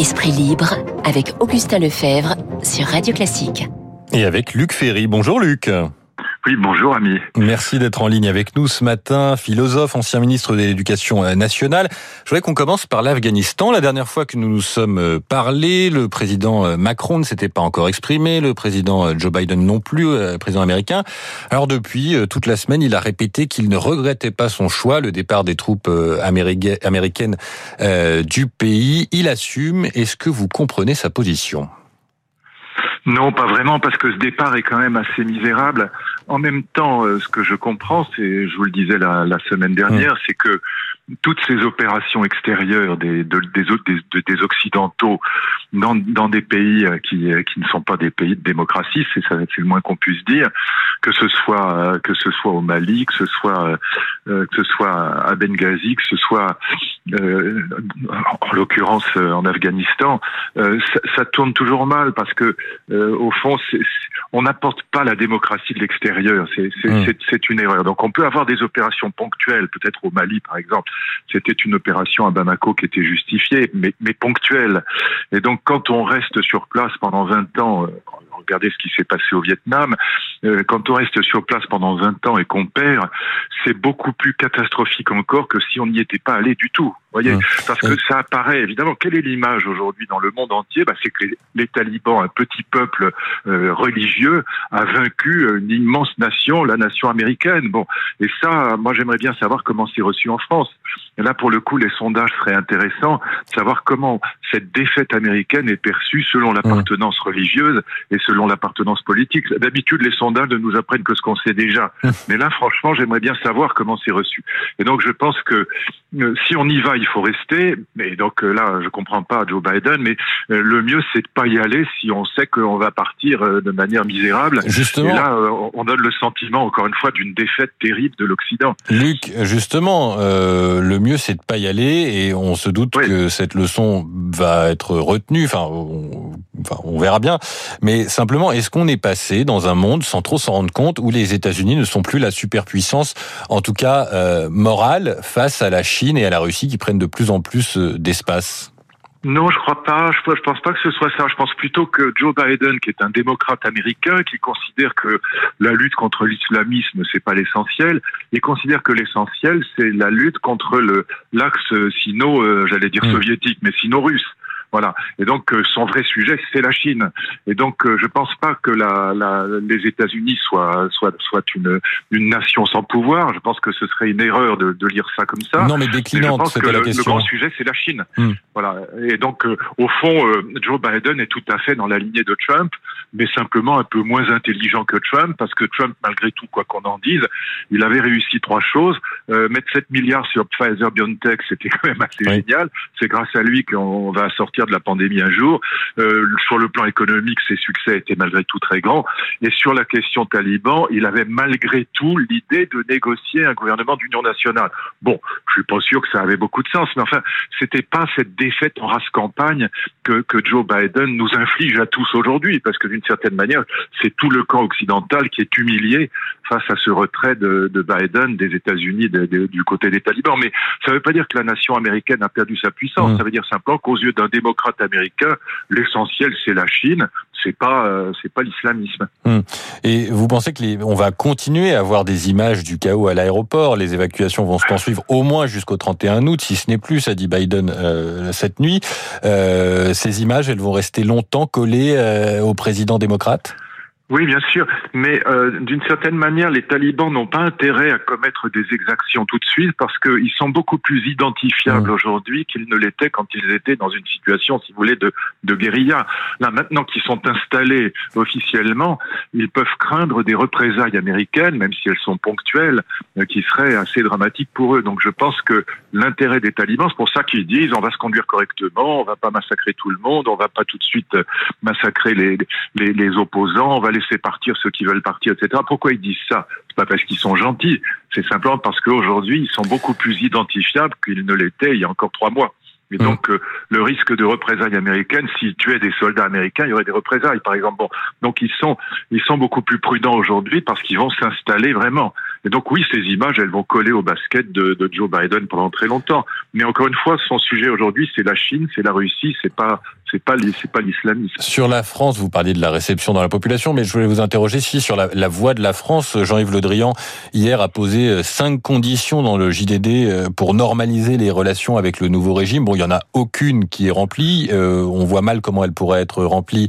Esprit libre avec Augustin Lefebvre sur Radio Classique. Et avec Luc Ferry. Bonjour Luc. Oui, bonjour ami. Merci d'être en ligne avec nous ce matin, philosophe, ancien ministre de l'Éducation nationale. Je voudrais qu'on commence par l'Afghanistan. La dernière fois que nous nous sommes euh, parlé, le président euh, Macron ne s'était pas encore exprimé, le président euh, Joe Biden non plus, président américain. Alors depuis toute la semaine, il a répété qu'il ne regrettait pas son choix, le départ des troupes américaines du pays. Il assume. Est-ce que vous comprenez sa position? Non, pas vraiment, parce que ce départ est quand même assez misérable. En même temps, euh, ce que je comprends, c'est, je vous le disais la, semaine dernière, c'est que toutes ces opérations extérieures des, des, des, des occidentaux dans, dans, des pays euh, qui, euh, qui ne sont pas des pays de démocratie, c'est c'est le moins qu'on puisse dire, que ce soit que ce soit au Mali, que ce soit que ce soit à Benghazi, que ce soit euh, en l'occurrence en Afghanistan, ça, ça, tourne toujours mal parce que au fond, on n'apporte pas la démocratie de l'extérieur. Mmh. C'est une erreur. Donc on peut avoir des opérations ponctuelles, peut-être au Mali par exemple. C'était une opération à Bamako qui était justifiée, mais, mais ponctuelle. Et donc quand on reste sur place pendant 20 ans, euh, regardez ce qui s'est passé au Vietnam, euh, quand on reste sur place pendant 20 ans et qu'on perd, c'est beaucoup plus catastrophique encore que si on n'y était pas allé du tout. Voyez, parce que ça apparaît évidemment. Quelle est l'image aujourd'hui dans le monde entier? Bah, C'est que les, talibans, un petit peuple euh, religieux, a vaincu une immense nation, la nation américaine. Bon, et ça, moi j'aimerais bien savoir comment c'est reçu en France. Et là, pour le coup, les sondages seraient intéressants, savoir comment cette défaite américaine est perçue selon l'appartenance religieuse et selon l'appartenance politique. D'habitude, les sondages ne nous apprennent que ce qu'on sait déjà. Mais là, franchement, j'aimerais bien savoir comment c'est reçu. Et donc, je pense que euh, si on y va, il faut rester. Mais donc euh, là, je comprends pas Joe Biden, mais euh, le mieux, c'est de pas y aller si on sait qu'on va partir de manière misérable. Justement. Et là, on donne le sentiment, encore une fois, d'une défaite terrible de l'Occident. Luc, justement, le mieux, c'est de pas y aller, et on se doute que cette leçon va être retenue. Enfin, on, enfin, on verra bien. Mais simplement, est-ce qu'on est passé dans un monde sans trop s'en rendre compte où les États-Unis ne sont plus la superpuissance, en tout cas morale, face à la Chine et à la Russie qui prennent de plus en plus euh, d'espace? Non, je crois pas. Je, je pense pas que ce soit ça. Je pense plutôt que Joe Biden, qui est un démocrate américain, qui considère que la lutte contre l'islamisme c'est pas l'essentiel, il considère que l'essentiel c'est la lutte contre le l'axe sino, euh, j'allais dire hmm. soviétique, mais sino-russe. Voilà. Et donc euh, son vrai sujet, c'est la Chine. Et donc euh, je pense pas que la, la, les États-Unis soient, soient, soient une, une nation sans pouvoir. Je pense que ce serait une erreur de, de lire ça comme ça. Non, mais déclinante, c'était la question. Le grand sujet, c'est la Chine. Hmm. Voilà. Et donc euh, au fond, Joe Biden est tout à fait dans la lignée de Trump, mais simplement un peu moins intelligent que Trump, parce que Trump, malgré tout, quoi qu'on en dise, il avait réussi trois choses. mettre 7 milliards sur Pfizer BioNTech, c'était quand même assez génial. C'est grâce à lui qu'on va sortir de la pandémie un jour. Euh, sur le plan économique, ses succès étaient malgré tout très grands. Et sur la question taliban, il avait malgré tout l'idée de négocier un gouvernement d'union nationale. Bon, je suis pas sûr que ça avait beaucoup de sens, mais enfin, c'était pas cette défaite en race campagne que, que Joe Biden nous inflige à tous aujourd'hui, parce que d'une certaine manière, c'est tout le camp occidental qui est humilié face à ce retrait de, de Biden des États-Unis du côté des talibans. Mais ça ne veut pas dire que la nation américaine a perdu sa puissance. Mmh. Ça veut dire simplement qu'aux yeux d'un démocrate américain, l'essentiel c'est la Chine, c'est pas euh, c'est pas l'islamisme. Hum. Et vous pensez que les, on va continuer à avoir des images du chaos à l'aéroport, les évacuations vont se poursuivre au moins jusqu'au 31 août, si ce n'est plus, a dit Biden euh, cette nuit. Euh, ces images, elles vont rester longtemps collées au président démocrate? Oui, bien sûr, mais euh, d'une certaine manière, les talibans n'ont pas intérêt à commettre des exactions tout de suite parce qu'ils sont beaucoup plus identifiables mmh. aujourd'hui qu'ils ne l'étaient quand ils étaient dans une situation, si vous voulez, de, de guérilla. Là, maintenant qu'ils sont installés officiellement, ils peuvent craindre des représailles américaines, même si elles sont ponctuelles, euh, qui seraient assez dramatiques pour eux. Donc, je pense que l'intérêt des talibans, c'est pour ça qu'ils disent on va se conduire correctement, on va pas massacrer tout le monde, on va pas tout de suite euh, massacrer les, les, les opposants, on va les laisser partir ceux qui veulent partir, etc. Pourquoi ils disent ça? C'est pas parce qu'ils sont gentils, c'est simplement parce qu'aujourd'hui, ils sont beaucoup plus identifiables qu'ils ne l'étaient il y a encore trois mois. Et mmh. donc, euh, le risque de représailles américaines, s'ils tuaient des soldats américains, il y aurait des représailles, par exemple. Bon, donc ils sont, ils sont beaucoup plus prudents aujourd'hui parce qu'ils vont s'installer vraiment. Et donc oui, ces images, elles vont coller au basket de, de Joe Biden pendant très longtemps. Mais encore une fois, son sujet aujourd'hui, c'est la Chine, c'est la Russie, c'est pas c'est pas c'est pas l'islamisme. Sur la France, vous parliez de la réception dans la population, mais je voulais vous interroger si sur la, la voie de la France, Jean-Yves Le Drian hier a posé euh, cinq conditions dans le JDD euh, pour normaliser les relations avec le nouveau régime. Bon, il y en a aucune qui est remplie. Euh, on voit mal comment elle pourrait être remplie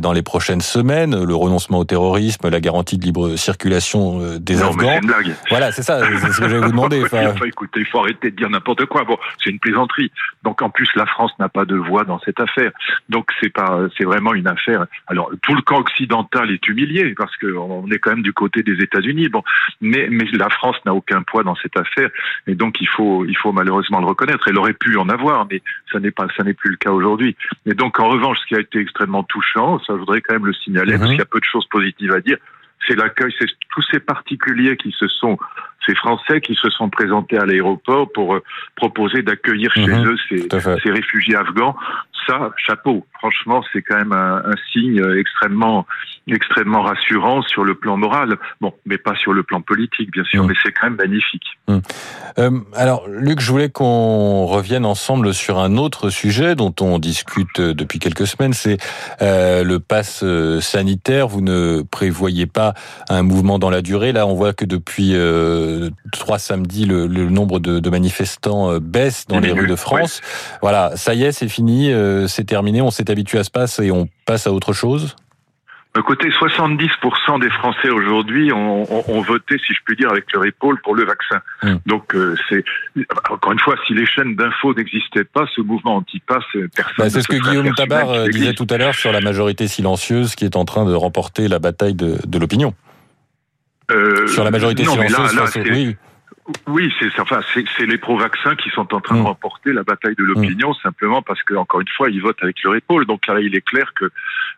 dans les prochaines semaines. Le renoncement au terrorisme, la garantie de libre circulation des non, Afghans. une blague. Voilà, c'est ça, c'est ce que j'allais vous demander. Enfin... il faut arrêter de dire n'importe quoi. Bon, c'est une plaisanterie. Donc en plus, la France n'a pas de voix dans cette affaire. Donc c'est pas, c'est vraiment une affaire. Alors tout le camp occidental est humilié parce qu'on est quand même du côté des États-Unis. Bon, mais mais la France n'a aucun poids dans cette affaire et donc il faut il faut malheureusement le reconnaître. Elle aurait pu en avoir, mais ça n'est pas ça n'est plus le cas aujourd'hui. Et donc en revanche, ce qui a été extrêmement touchant, ça je voudrais quand même le signaler, parce qu'il y a peu de choses positives à dire c'est l'accueil, c'est tous ces particuliers qui se sont, ces Français qui se sont présentés à l'aéroport pour euh, proposer d'accueillir chez eux ces, ces, réfugiés afghans. Ça, chapeau. Franchement, c'est quand même un, un, signe extrêmement, extrêmement rassurant sur le plan moral. Bon, mais pas sur le plan politique, bien sûr, mais c'est quand même magnifique. Euh, alors, Luc, je voulais qu'on revienne ensemble sur un autre sujet dont on discute depuis quelques semaines, c'est euh, le pass euh, sanitaire. Vous ne prévoyez pas un mouvement dans la durée. Là, on voit que depuis euh, trois samedis, le, le nombre de, de, manifestants euh, baisse dans les rues de France. Ouais. Voilà, ça y est, c'est fini, euh, c'est terminé, on s'est habitué à ce pass et on passe à autre chose Côté 70% des Français aujourd'hui ont, ont, ont, voté, si je puis dire, avec leur épaule pour le vaccin. Mmh. Donc euh, c'est encore une fois, si les chaînes d'infos n'existaient pas, ce mouvement anti-pass, personne. Bah, c'est ce que Guillaume Tabar disait tout à l'heure sur la majorité silencieuse qui est en train de remporter la bataille de, de l'opinion. Euh, sur la majorité non, silencieuse. Là, là, oui. Oui, c'est enfin c'est les pro-vaccins qui sont en train mmh. de remporter la bataille de l'opinion mmh. simplement parce que encore une fois ils votent avec leur épaule. Donc là il est clair que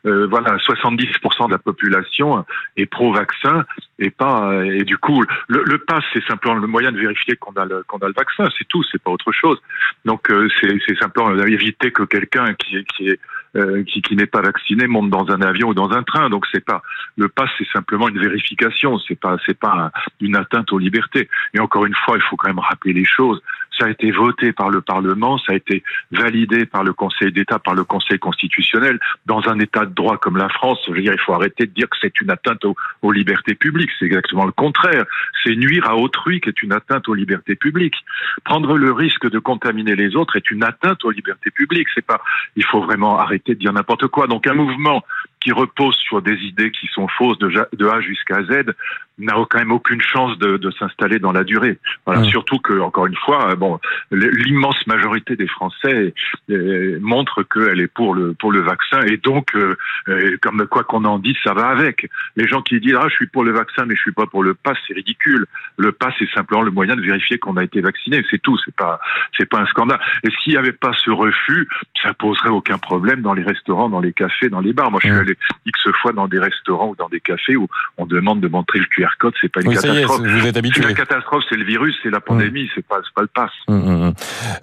euh, voilà 70% de la population est pro-vaccin et pas et du coup le, le pass c'est simplement le moyen de vérifier qu'on a le qu'on a le vaccin c'est tout c'est pas autre chose. Donc euh, c'est c'est simplement éviter que quelqu'un qui qui est euh, qui, qui n'est pas vacciné monte dans un avion ou dans un train. Donc c'est pas le pass, c'est simplement une vérification. C'est pas c'est pas un, une atteinte aux libertés. Et encore une fois, il faut quand même rappeler les choses. Ça a été voté par le Parlement, ça a été validé par le Conseil d'État, par le Conseil constitutionnel. Dans un État de droit comme la France, je veux dire, il faut arrêter de dire que c'est une atteinte aux, aux libertés publiques. C'est exactement le contraire. C'est nuire à autrui qui est une atteinte aux libertés publiques. Prendre le risque de contaminer les autres est une atteinte aux libertés publiques. C'est pas. Il faut vraiment arrêter de dire n'importe quoi. Donc un mouvement qui repose sur des idées qui sont fausses de, de A jusqu'à Z n'a quand même aucune chance de, de s'installer dans la durée. Voilà. Surtout que, encore une fois, bon, l'immense majorité des Français euh, montre qu'elle est pour le pour le vaccin et donc, euh, comme quoi qu'on en dise, ça va avec. Les gens qui disent ah je suis pour le vaccin mais je suis pas pour le pass, c'est ridicule. Le pass c'est simplement le moyen de vérifier qu'on a été vacciné, c'est tout. C'est pas c'est pas un scandale. Et s'il n'y avait pas ce refus, ça poserait aucun problème dans les restaurants, dans les cafés, dans les bars. Moi, je suis allé X fois dans des restaurants ou dans des cafés où on demande de montrer le QR code, c'est pas une oui, catastrophe. Est, vous êtes habitué. La catastrophe, c'est le virus, c'est la pandémie, mmh. c'est pas, pas le pass. Mmh, mmh.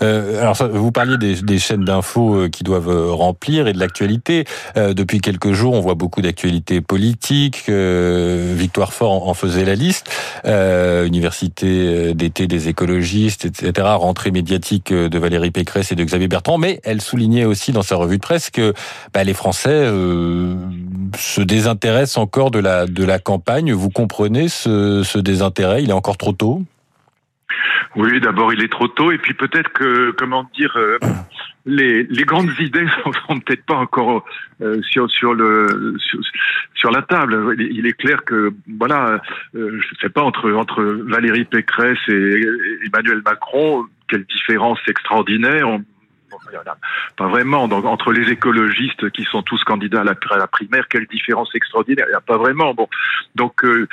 Euh, alors, ça, vous parliez des, des chaînes d'infos qui doivent remplir et de l'actualité. Euh, depuis quelques jours, on voit beaucoup d'actualités politiques. Euh, Victoire Fort en faisait la liste. Euh, université d'été des écologistes, etc. Rentrée médiatique de Valérie Pécresse et de Xavier Bertrand. Mais elle soulignait aussi dans sa revue de presse que bah, les Français euh, se désintéressent encore de la de la campagne? Vous comprenez ce, ce désintérêt? Il est encore trop tôt? Oui, d'abord il est trop tôt, et puis peut-être que, comment dire, euh, les, les grandes idées sont peut-être pas encore euh, sur sur le sur, sur, la table. Il est clair que voilà, euh, je sais pas entre entre Valérie Pécresse et Emmanuel Macron, quelle différence extraordinaire. On, pas vraiment. Donc, entre les écologistes qui sont tous candidats à la, à la primaire, quelle différence extraordinaire Il n'y a pas vraiment. Bon, donc euh,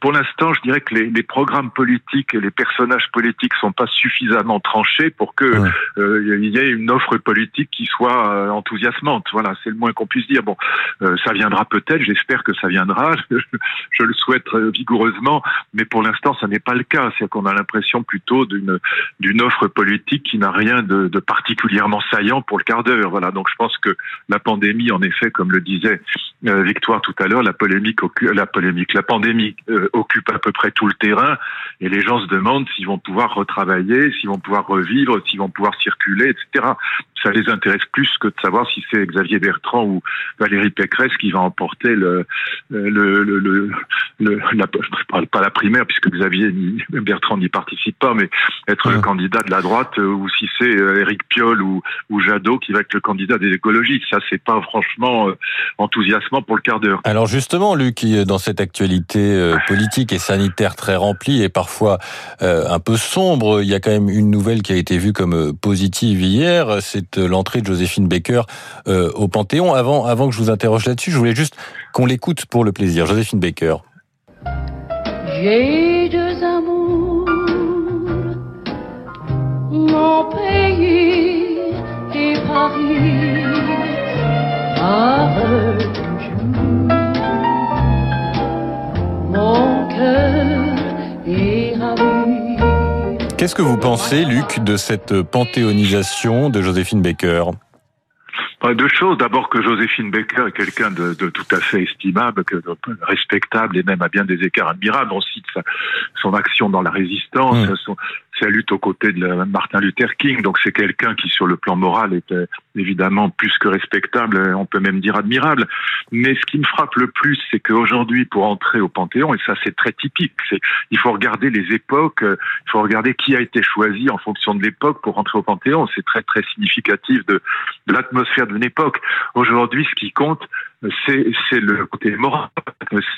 pour l'instant, je dirais que les, les, programmes politiques et les personnages politiques sont pas suffisamment tranchés pour que ouais. euh, il y ait une offre politique qui soit euh, enthousiasmante. Voilà, c'est le moins qu'on puisse dire. Bon, euh, ça viendra peut-être. J'espère que ça viendra. je le souhaite vigoureusement, mais pour l'instant, ça n'est pas le cas. C'est qu'on a l'impression plutôt d'une d'une offre politique qui n'a rien de, de particulier particulièrement saillant pour le quart d'heure. Voilà. Donc je pense que la pandémie, en effet, comme le disait euh, Victoire tout à l'heure, la polémique, la polémique, la pandémie euh, occupe à peu près tout le terrain, et les gens se demandent s'ils vont pouvoir retravailler, s'ils vont pouvoir revivre, s'ils vont pouvoir circuler, etc. Ça les intéresse plus que de savoir si c'est Xavier Bertrand ou Valérie Pécresse qui va emporter le, le, le, le, le la, pas la primaire puisque Xavier Bertrand n'y participe pas, mais être le candidat de la droite euh, ou si c'est Éric Piolle ou, ou Jadot qui va être le candidat des écologistes. Ça, c'est pas franchement enthousiasmant pour le quart d'heure. Alors justement, Luc, dans cette actualité euh, politique et sanitaire très remplie et parfois euh, un peu sombre, il y a quand même une nouvelle qui a été vue comme euh, positive hier, c'est l'entrée de Joséphine Baker au Panthéon. Avant, avant que je vous interroge là-dessus, je voulais juste qu'on l'écoute pour le plaisir. Joséphine Baker. J'ai Qu'est-ce que vous pensez, Luc, de cette panthéonisation de Joséphine Baker? Deux choses. D'abord que Joséphine Baker est quelqu'un de, tout à fait estimable, que, respectable et même à bien des écarts admirables. On cite sa, son action dans la résistance, mmh. son, sa lutte aux côtés de Martin Luther King. Donc c'est quelqu'un qui, sur le plan moral, était évidemment plus que respectable, on peut même dire admirable. Mais ce qui me frappe le plus, c'est qu'aujourd'hui, pour entrer au Panthéon, et ça c'est très typique, c'est il faut regarder les époques, il faut regarder qui a été choisi en fonction de l'époque pour entrer au Panthéon. C'est très très significatif de, de l'atmosphère d'une époque. Aujourd'hui, ce qui compte, c'est le côté moral,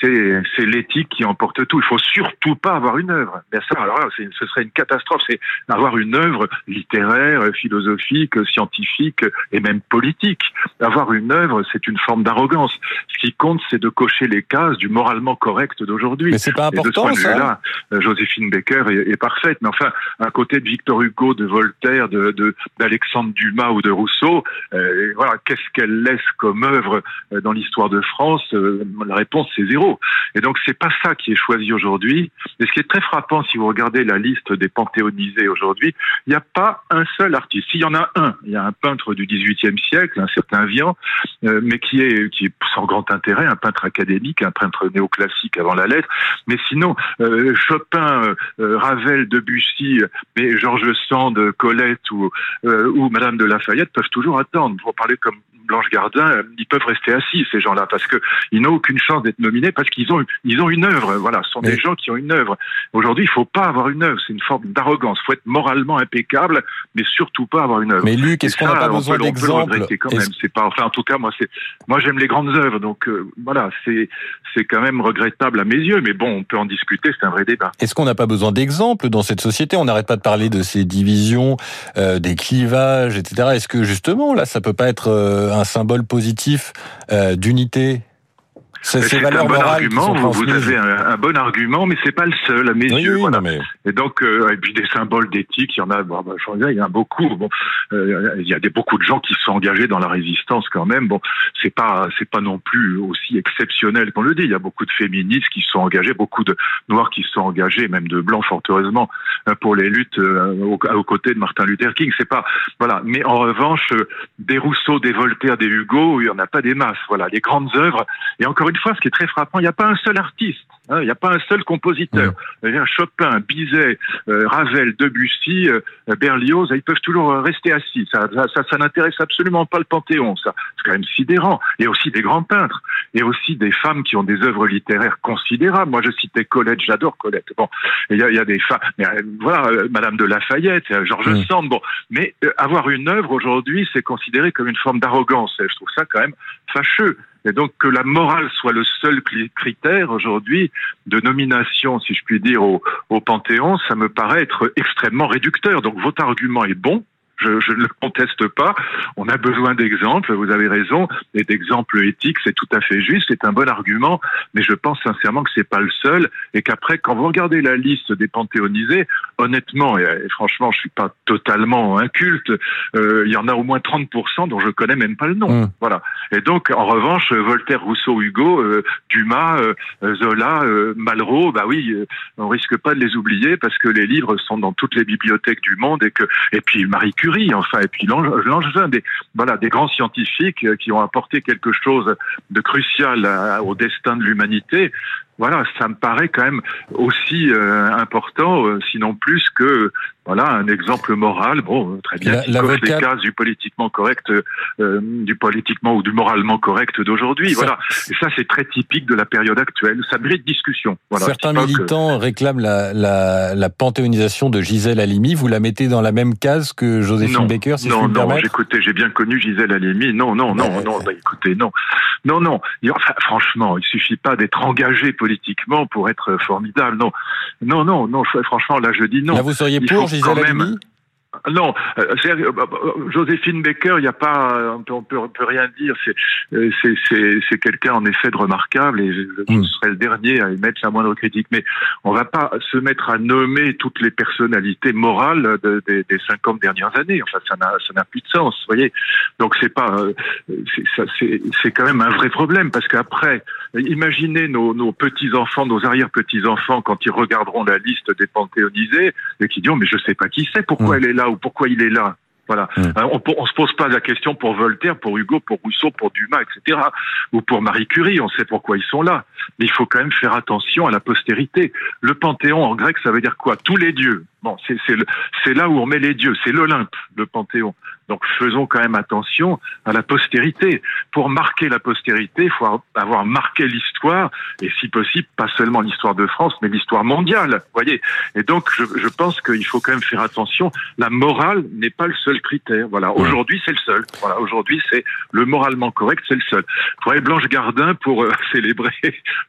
c'est l'éthique qui emporte tout. Il faut surtout pas avoir une œuvre. Bien ça, alors là, ce serait une catastrophe. C'est avoir une œuvre littéraire, philosophique, scientifique et même politique. Avoir une œuvre, c'est une forme d'arrogance. Ce qui compte, c'est de cocher les cases du moralement correct d'aujourd'hui. Mais c'est pas important, ce là euh, Joséphine Baker est, parfaite. Mais enfin, à côté de Victor Hugo, de Voltaire, de d'Alexandre Dumas ou de Rousseau, euh, voilà, qu'est-ce qu'elle laisse comme œuvre euh, dans l'histoire de France, euh, la réponse c'est zéro. Et donc c'est pas ça qui est choisi aujourd'hui. Et ce qui est très frappant, si vous regardez la liste des panthéonisés aujourd'hui, il n'y a pas un seul artiste. S'il y en a un, il y a un peintre du XVIIIe siècle, un certain Vian, euh, mais qui est sans grand intérêt, un peintre académique, un peintre néoclassique avant la lettre. Mais sinon, euh, Chopin, Ravel, Debussy, mais Georges Sand, Colette ou ou Madame de Lafayette peuvent toujours attendre. Pour parler comme Blanche Gardin, ils peuvent rester assis ces gens-là parce que ils n'ont aucune chance d'être nominés parce qu'ils ont ils ont une œuvre. Voilà, ce sont des gens qui ont une œuvre. Aujourd'hui, il faut pas avoir une œuvre, c'est une forme d'arrogance. Il faut être moralement impeccable, mais surtout pas avoir une œuvre. Mais Luc, est-ce qu'on n'a pas besoin d'exemples quand même. C'est pas enfin en tout cas moi c'est moi j'aime les grandes œuvres donc euh, voilà c'est c'est quand même regrettable à mes yeux. Mais bon, on peut en discuter, c'est un vrai débat. Est-ce qu'on n'a pas besoin d'exemples dans cette société? On n'arrête pas de parler de ces divisions, euh, des clivages, etc. Est-ce que justement là, ça peut pas être euh, un symbole positif euh, d'unité c'est un bon argument. Vous, avez un, bon argument, mais c'est pas le seul à mes yeux. voilà. Et donc, euh, et puis des symboles d'éthique, il y en a. Bon, bah, il y en a beaucoup. Bon, euh, il y a des beaucoup de gens qui sont engagés dans la résistance quand même. Bon, c'est pas c'est pas non plus aussi exceptionnel qu'on le dit. Il y a beaucoup de féministes qui sont engagés, beaucoup de noirs qui sont engagés, même de blancs fort heureusement, euh, pour les luttes aux, côtés de Martin Luther King. C'est pas voilà. Mais en revanche, des Rousseau, des Voltaire, des Hugo, il y en a pas des masses. Voilà, les grandes œuvres. Et encore une fois, ce qui est très frappant, il n'y a pas un seul artiste, hein, il n'y a pas un seul compositeur. Chopin, Bizet, euh, Ravel, Debussy, euh, Berlioz, ils peuvent toujours euh, rester assis. Ça, ça, ça, n'intéresse absolument pas le Panthéon. Ça, c'est quand même sidérant. A aussi des grands peintres, et aussi des femmes qui ont des œuvres littéraires considérables. Moi, je citais Colette, j'adore Colette. Bon, il y a, il y a des femmes, voilà, Madame de Lafayette, Georges Sand. Bon, mais avoir une œuvre aujourd'hui, c'est considéré comme une forme d'arrogance. Je trouve ça quand même fâcheux. Et donc que la morale soit le seul critère aujourd'hui de nomination, si je puis dire, au, Panthéon, ça me paraît être extrêmement réducteur. Donc votre argument est bon, je, je, ne le conteste pas. On a besoin d'exemples, vous avez raison, et d'exemples éthiques, c'est tout à fait juste, c'est un bon argument, mais je pense sincèrement que c'est pas le seul, et qu'après, quand vous regardez la liste des panthéonisés, honnêtement, et, franchement, je suis pas totalement inculte, euh, il y en a au moins 30% dont je connais même pas le nom. Mmh. Voilà. Et donc, en revanche, Voltaire, Rousseau, Hugo, euh, Dumas, euh, Zola, Malraux, bah oui, on risque pas de les oublier parce que les livres sont dans toutes les bibliothèques du monde et que, et puis Marie Curie Enfin, et puis Langevin, des, grands scientifiques qui ont apporté quelque chose de crucial au destin de l'humanité. Voilà, ça me paraît quand même aussi euh, important, euh, sinon plus que voilà un exemple moral. Bon, très bien, qui coche les cases du politiquement correct, euh, du politiquement ou du moralement correct d'aujourd'hui. Voilà, et ça c'est très typique de la période actuelle. Ça mérite discussion. Voilà, Certains militants réclament la, la, la, panthéonisation de Gisèle Halimi. Vous la mettez dans la même case que Joséphine Baker, si non, je non, écoutez, j'ai bien connu Gisèle Halimi. Non, non, non, non. Bah, écoutez, non, non, non. Enfin, franchement, il suffit pas d'être engagé politiquement politiquement pour être formidable. Non, non, non, non. Franchement, là, je dis non. Là, vous seriez pour Gisèle Halimi non, euh, euh, bah, bah, Joséphine Baker, il n'y a pas, on peut, peut rien dire. Euh, c'est quelqu'un en effet de remarquable et je, hmm. serai le dernier à émettre la moindre critique. Mais on va pas se mettre à nommer toutes les personnalités morales des 50 dernières années. Enfin, ça n'a plus de sens, vous voyez. Donc c'est pas, c'est quand même un vrai problème parce qu'après, imaginez nos, nos petits enfants, nos arrière petits enfants quand ils regarderont la liste des panthéonisés et qui diront mais je sais pas qui c'est, pourquoi hmm. elle est là? Ou pourquoi il est là. Voilà. Hmm. Euh, on, on se pose pas la question pour Voltaire, pour Hugo, pour Rousseau, pour Dumas, etc. Ou pour Marie Curie. On sait pourquoi ils sont là. Mais il faut quand même faire attention à la postérité. Le panthéon en grec, ça veut dire quoi? Tous les dieux. Bon, c'est là où on met les dieux. C'est l'Olympe, le panthéon. Donc faisons quand même attention à la postérité. Pour marquer la postérité, il faut avoir marqué l'histoire, et si possible, pas seulement l'histoire de France, mais l'histoire mondiale. Voyez. Et donc je, je pense qu'il faut quand même faire attention. La morale n'est pas le seul critère. Voilà. Aujourd'hui, c'est le seul. Voilà. Aujourd'hui, c'est le moralement correct, c'est le seul. Faudrait Blanche Gardin pour euh, célébrer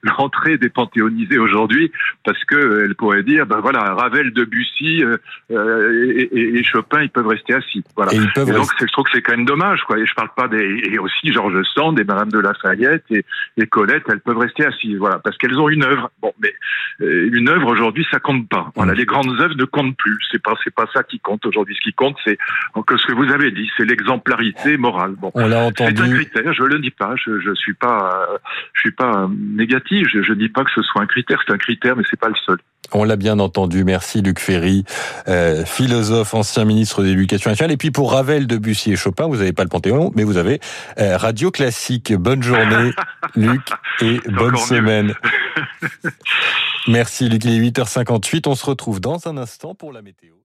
l'entrée des panthéonisés aujourd'hui, parce que euh, elle pourrait dire, ben voilà, Ravel, Debussy euh, euh et, et, Chopin, ils peuvent rester assis. Voilà. Et et donc, je trouve que c'est quand même dommage, quoi. Et je parle pas des, et aussi Georges Sand et Madame de Lafayette et, et Colette, elles peuvent rester assises, voilà, parce qu'elles ont une œuvre. Bon, mais euh, une œuvre aujourd'hui, ça compte pas. Voilà, mm. les grandes œuvres ne comptent plus. C'est pas, c'est pas ça qui compte aujourd'hui. Ce qui compte, c'est que ce que vous avez dit, c'est l'exemplarité morale. Bon, on l'a entendu. C'est un critère. Je le dis pas. Je, je suis pas, je suis pas négatif. Je, je dis pas que ce soit un critère. C'est un critère, mais c'est pas le seul. On l'a bien entendu. Merci Luc Ferry, euh, philosophe, ancien ministre de l'Éducation nationale. Et puis pour Ravel, Debussy et Chopin, vous n'avez pas le Panthéon, mais vous avez euh, Radio Classique. Bonne journée, Luc, et bonne semaine. Merci Luc, il est 8h58. On se retrouve dans un instant pour la météo.